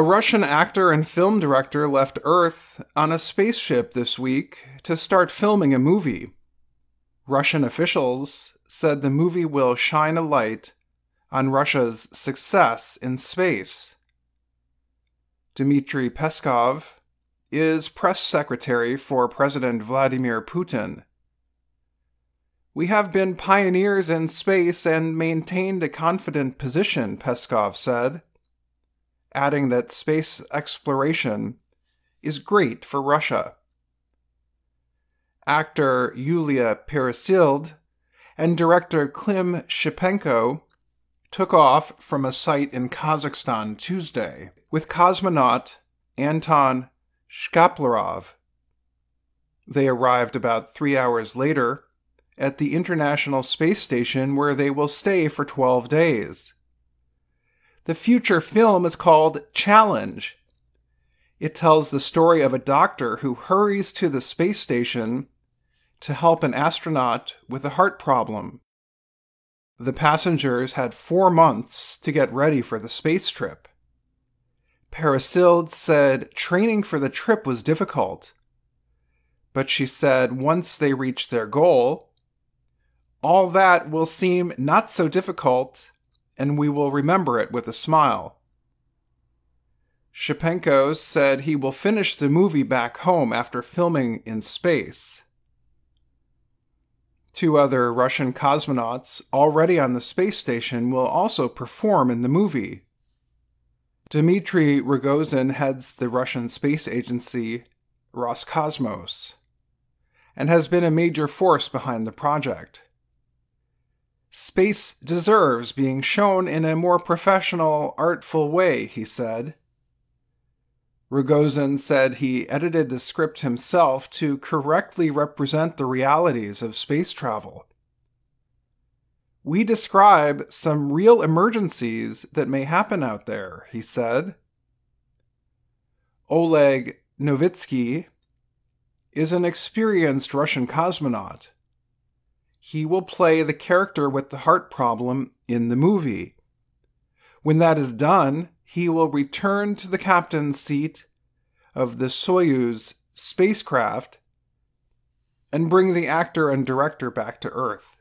A Russian actor and film director left Earth on a spaceship this week to start filming a movie. Russian officials said the movie will shine a light on Russia's success in space. Dmitry Peskov is press secretary for President Vladimir Putin. We have been pioneers in space and maintained a confident position, Peskov said adding that space exploration is great for Russia. Actor Yulia Peresild and director Klim Shipenko took off from a site in Kazakhstan Tuesday with cosmonaut Anton Shkaplerov. They arrived about three hours later at the International Space Station where they will stay for 12 days. The future film is called Challenge. It tells the story of a doctor who hurries to the space station to help an astronaut with a heart problem. The passengers had four months to get ready for the space trip. Peresild said training for the trip was difficult, but she said once they reach their goal, all that will seem not so difficult and we will remember it with a smile. Shipenko said he will finish the movie back home after filming in space. Two other Russian cosmonauts already on the space station will also perform in the movie. Dmitry Rogozin heads the Russian space agency Roscosmos and has been a major force behind the project. Space deserves being shown in a more professional, artful way, he said. Rogozin said he edited the script himself to correctly represent the realities of space travel. We describe some real emergencies that may happen out there, he said. Oleg Novitsky is an experienced Russian cosmonaut he will play the character with the heart problem in the movie. When that is done, he will return to the captain's seat of the Soyuz spacecraft and bring the actor and director back to Earth.